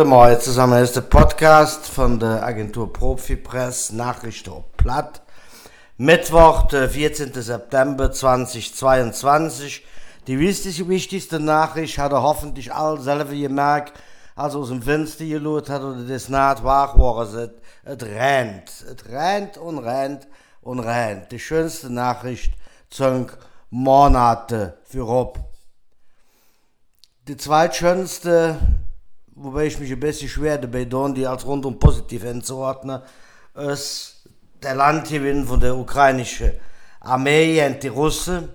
Guten Morgen zusammen. Das ist der Podcast von der Agentur Profipress, Nachrichten auf Platt. Mittwoch, der 14. September 2022. Die wichtigste, Nachricht hat er hoffentlich alle selber gemerkt, als aus dem Fenster gelohnt hat oder das nicht wach war. Es, rennt. Es rennt und rennt und rennt. Die schönste Nachricht zunk Monate für Rob. Die zweitschönste wobei ich mich ein bisschen schwer dabei tun, die als rundum positiv einzuordnen, ist der Landgewinn von der ukrainischen Armee und die Russen.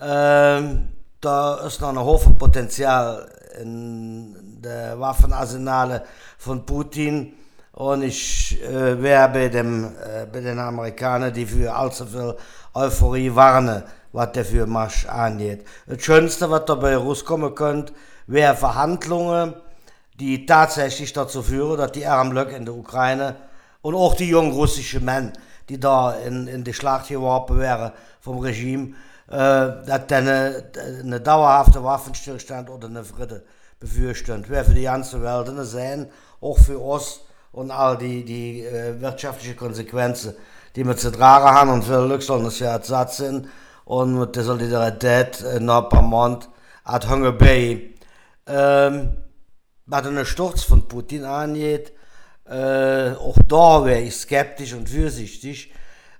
Ähm, da ist noch ein hohes Potenzial in der Waffenarsenale von Putin. Und ich äh, wäre bei, dem, äh, bei den Amerikanern, die für allzu viel Euphorie warnen, was der für Marsch angeht. Das Schönste, was dabei rauskommen könnte, wäre Verhandlungen die tatsächlich dazu führen, dass die armen in der Ukraine und auch die jungen russischen Männer, die da in, in die Schlacht geworfen wären vom Regime, äh, dass dann eine, eine dauerhafte Waffenstillstand oder eine Friede befürchten. Wäre für die ganze Welt eine Sehen, auch für uns und all die, die äh, wirtschaftlichen Konsequenzen, die wir zu tragen haben. Und für Glück sollen es ja Ersatz sind und mit der Solidarität in Nordpamont at Hunger Bay. Ähm, was den Sturz von Putin angeht, äh, auch da wäre ich skeptisch und vorsichtig.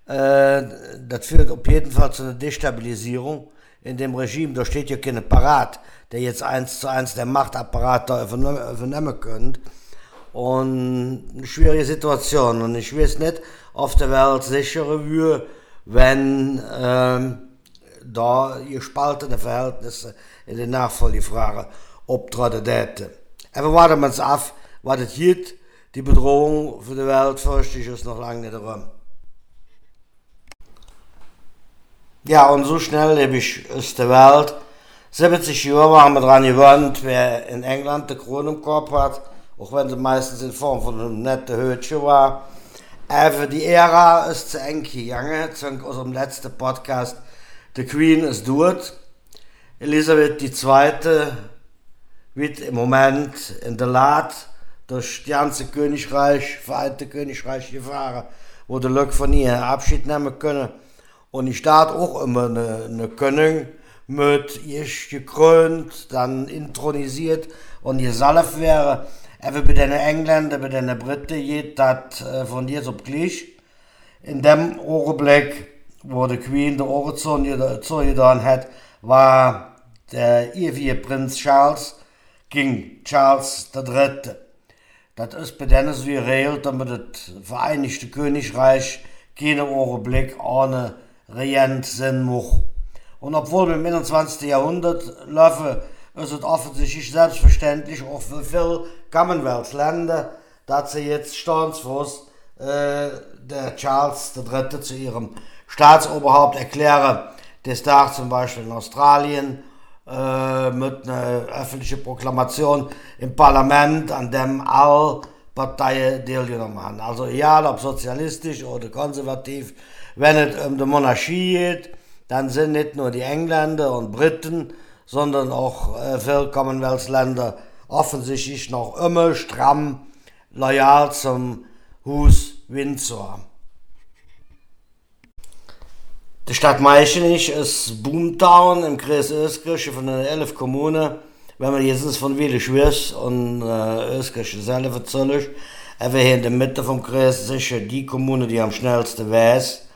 Äh, das führt auf jeden Fall zu einer Destabilisierung in dem Regime. Da steht ja kein Apparat, der jetzt eins zu eins der Machtapparat da übernehmen könnte. Und eine schwierige Situation. Und ich weiß nicht, auf der Welt sichere würde, wenn ähm, da gespaltene Verhältnisse in den Nachfolgefragen obtreten hätten. Even warten wir uns ab, was es gibt. Die Bedrohung für die Welt fürchte ich ist noch lange nicht rum. Ja, und so schnell lebe ich aus der Welt. 70 Jahre haben wir daran gewöhnt, wer in England die Krone im Kopf hat, auch wenn sie meistens in Form von einem netten Hütchen war. Aber die Ära ist zu eng gegangen, aus unserem letzten Podcast. The Queen ist dort. Elisabeth II wird im Moment in der Lad durch das ganze Königreich, Vereinigte Königreich gefahren, wo die Leute von ihr Abschied nehmen können. Und ich starte auch immer eine, eine Königin mit ihr gekrönt, dann intronisiert und gesalbt wäre. Aber bei den Engländern, bei den Briten geht das äh, von dir so gleich. In dem Augenblick, wo die Queen der Ohren zugetan hat, war der ewige Prinz Charles ging Charles III. Das ist bei denen so geregelt, damit das Vereinigte Königreich keinen Augenblick ohne Regent sein muss. Und obwohl wir im 21. Jahrhundert laufen, ist es offensichtlich selbstverständlich auch für viele Commonwealth-Länder, dass sie jetzt Staatsfuß äh, der Charles III. zu ihrem Staatsoberhaupt erklären. Das Tag zum Beispiel in Australien äh, mit einer öffentlichen Proklamation im Parlament, an dem alle Parteien teilgenommen haben. Also egal ob sozialistisch oder konservativ, wenn es um die Monarchie geht, dann sind nicht nur die Engländer und Briten, sondern auch äh, viele Commonwealth-Länder offensichtlich noch immer stramm loyal zum Hus Windsor. Die Stadt Meichenich ist Boomtown im Kreis Öskirche von den elf Kommunen. Wenn man jetzt von Wille Schwiss und äh, Öskirche selber verzöllert, aber hier in der Mitte vom Kreis sicher die Kommune, die am schnellsten weiß.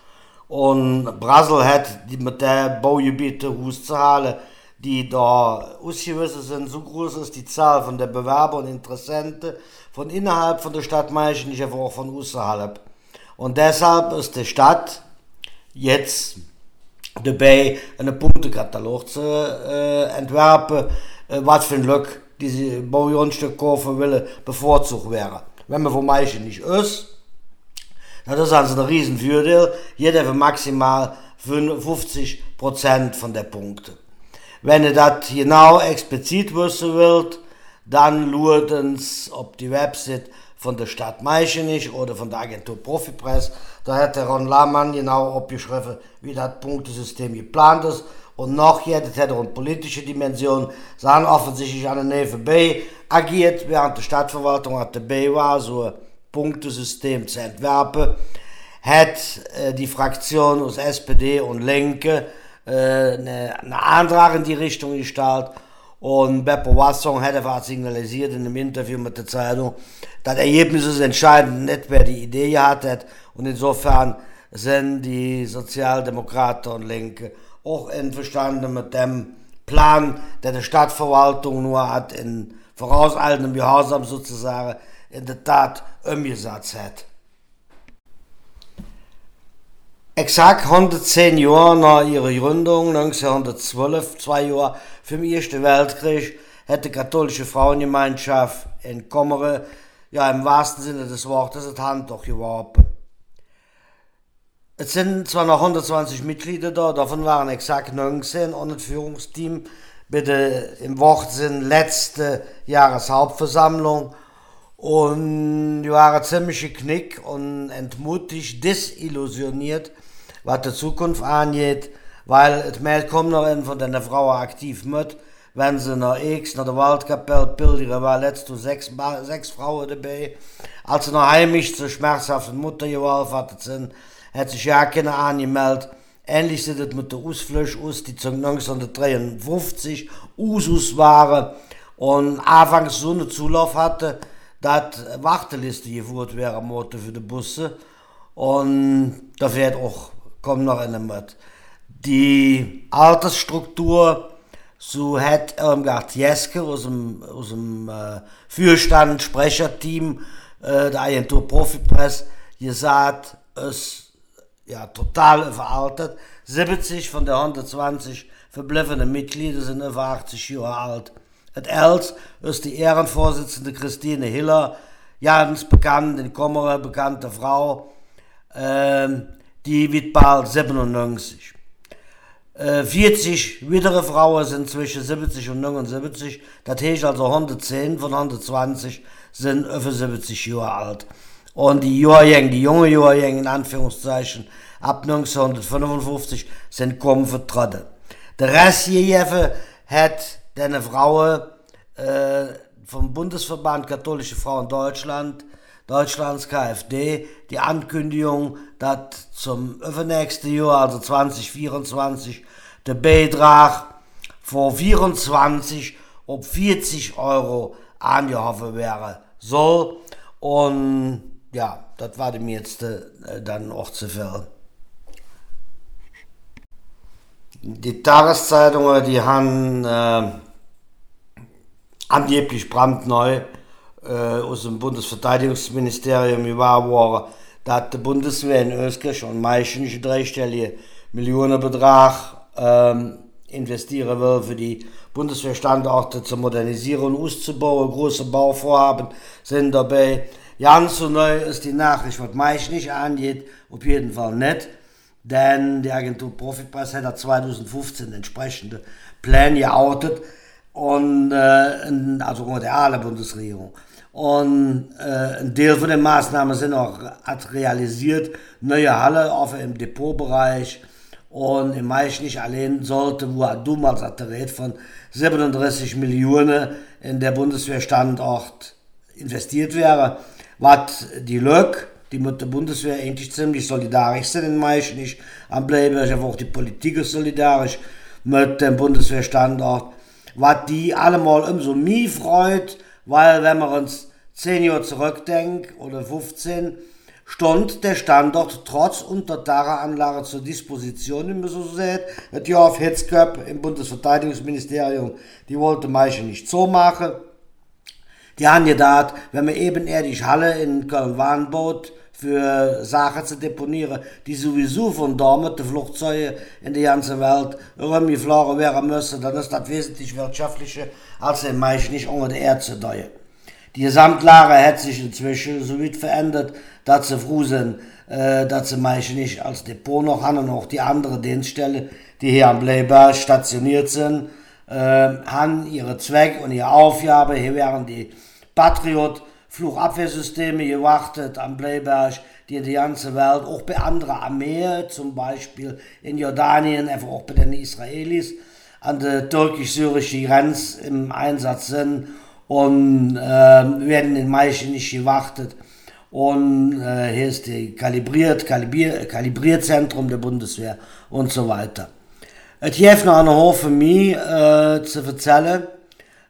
Und Brasel hat die mit der Baugebiete auszuhalten, die da ausgewiesen sind. So groß ist die Zahl von der Bewerber und Interessenten von innerhalb von der Stadt Meichenich, aber auch von außerhalb. Und deshalb ist die Stadt jetzt dabei einen Punktekatalog zu äh, entwerpen, äh, was für ein Glück diese Baugrundstück kaufen will, bevorzugt wäre. Wenn man von Meichen nicht ist, dann ist also ein riesen Vorteil. Jeder für maximal 50% von der Punkte. Wenn ihr das genau explizit wissen wollt, dann schaut uns auf die Website von der Stadt Meichenich oder von der Agentur Profipress. Da hat der Ron Lahmann genau abgeschrieben, wie das Punktesystem geplant ist. Und noch jetzt hätte eine politische Dimension, sondern offensichtlich an der NFB agiert, während die Stadtverwaltung hat der B war, so ein Punktesystem zu entwerfen, hat äh, die Fraktion aus SPD und Linke äh, eine, eine Antrag in die Richtung gestaltet und Beppo Wasson hätte was signalisiert in einem Interview mit der Zeitung, das Ergebnis ist entscheidend, nicht wer die Idee hat und insofern sind die Sozialdemokraten und Linke auch einverstanden mit dem Plan, der die Stadtverwaltung nur hat in vorauseilendem Gehorsam sozusagen in der Tat umgesetzt hat. Exakt 110 Jahre nach ihrer Gründung, 1912, zwei Jahre für den Ersten Weltkrieg, hat die katholische Frauengemeinschaft in Kommere, ja im wahrsten Sinne des Wortes, das Handtuch geworfen. Es sind zwar noch 120 Mitglieder da, davon waren exakt 19 und das Führungsteam bitte im Wortsinn letzte Jahreshauptversammlung und die waren ziemlich knick und entmutigt, desillusioniert, was die Zukunft angeht, weil es mehr kommt noch in von den Frauen aktiv mit, wenn sie nach X, nach der Waldkapelle pilgern, war letzte sechs, sechs Frauen dabei, als sie noch heimisch zur schmerzhaften Mutter geholfen sind, hat sich ja keiner angemeldet, Ähnlich sieht es mit der Ausflüsse aus, die zu 1953 Usus waren und anfangs so einen Zulauf hatte, dass Warteliste geführt wäre für die Busse. Und da wird auch, kommt noch eine mit. Die Altersstruktur, so hat Irmgard Jeske aus dem, aus dem äh, Fürstand, Sprecherteam äh, der Agentur Profipress gesagt, es ja, total veraltet. 70 von der 120 verbliebenen Mitglieder sind über 80 Jahre alt. Et Els ist die Ehrenvorsitzende Christine Hiller, ganz bekannt, in Kommerer bekannte Frau, äh, die wird bald 97. Äh, 40 weitere Frauen sind zwischen 70 und 79, das heißt also 110 von 120 sind über 70 Jahre alt. Und die Jahrgänge, die junge Jahrgänge in Anführungszeichen, ab 1955 sind kaum vertreten. Der Rest hierjährige hat deine Frauen äh, vom Bundesverband Katholische Frauen Deutschland, Deutschlands KfD, die Ankündigung, dass zum übernächsten Jahr, also 2024, der Beitrag vor 24 ob 40 Euro angehoffen wäre soll. Und ja, das war mir jetzt äh, dann auch zu viel. Die Tageszeitungen, die haben äh, angeblich brandneu aus dem Bundesverteidigungsministerium überworfen, dass die Bundeswehr in Österreich und meistens dreistellige Millionenbetrag ähm, investieren will, für die Bundeswehrstandorte zu modernisieren und auszubauen. Große Bauvorhaben sind dabei. Ganz so neu ist die Nachricht, was meist nicht angeht, auf jeden Fall nicht. Denn die Agentur Profitpreis hat 2015 entsprechende Pläne geoutet und äh, also der alle Bundesregierung. Und äh, ein Teil von den Maßnahmen sind auch hat realisiert, neue Halle auf im Depotbereich. Und im Mai nicht allein sollte, wo er damals hat von 37 Millionen in der Bundeswehrstandort investiert wäre. Was die Lök, die mit der Bundeswehr eigentlich ziemlich solidarisch sind in meisten nicht am bleiben, aber auch die Politik ist solidarisch mit dem Bundeswehrstandort, was die allemal umso mehr freut, weil wenn man uns 10 Jahre zurückdenkt oder 15, stand der Standort trotz Untertageranlage zur Disposition, wie man so sieht. Das Jahr auf Hitzköp im Bundesverteidigungsministerium, die wollte Meiche nicht so machen. Die haben gedacht, wenn man ebenerdig Halle in Köln-Warnboot für Sachen zu deponieren, die sowieso von da mit den Flugzeugen in die ganze Welt rumgeflogen wären müssen, dann ist das wesentlich wirtschaftlicher, als in meist nicht unter der Erde zu deuern. Die Gesamtlage hat sich inzwischen so weit verändert, dass sie froh sind, äh, dass sie meist nicht als Depot noch haben und auch die anderen Dienststellen, die hier am Bleiberg stationiert sind, äh, haben ihre Zweck und ihre Aufgabe. Hier wären die Patriot Flugabwehrsysteme gewartet am Bleiberg, die in der ganzen Welt, auch bei anderen Armeen, zum Beispiel in Jordanien, einfach auch bei den Israelis, an der türkisch-syrischen Grenze im Einsatz sind und äh, werden in Meichen nicht gewartet. Und äh, hier ist die Kalibriert, Kalibrier, Kalibrierzentrum der Bundeswehr und so weiter. Es gibt noch eine Hofe mir äh, zu erzählen.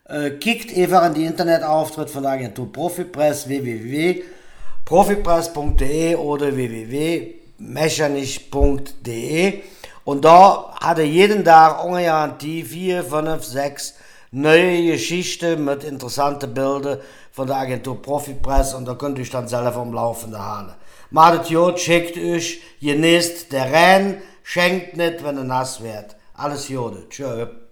Äh, kickt einfach an die Internetauftritt von der Agentur Profipress www.profipress.de oder www.mechanich.de und da hat er jeden Tag ungefähr die 4, 5, 6 neue Geschichten mit interessanten Bildern von der Agentur Profipress und da könnt ihr dann selber am Laufenden halten. Macht Jod, schickt euch, genießt der Renn, schenkt nicht, wenn er nass wird. Alles Jode. Tschö.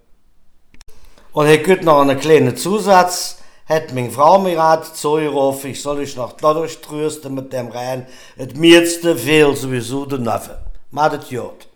Und hier gibt noch einen kleinen Zusatz. Hätte meine Frau mir rat zugerufen, ich soll ich dadurch trösten mit dem Rein. Et mirste viel sowieso de Neffe. Madet Jod.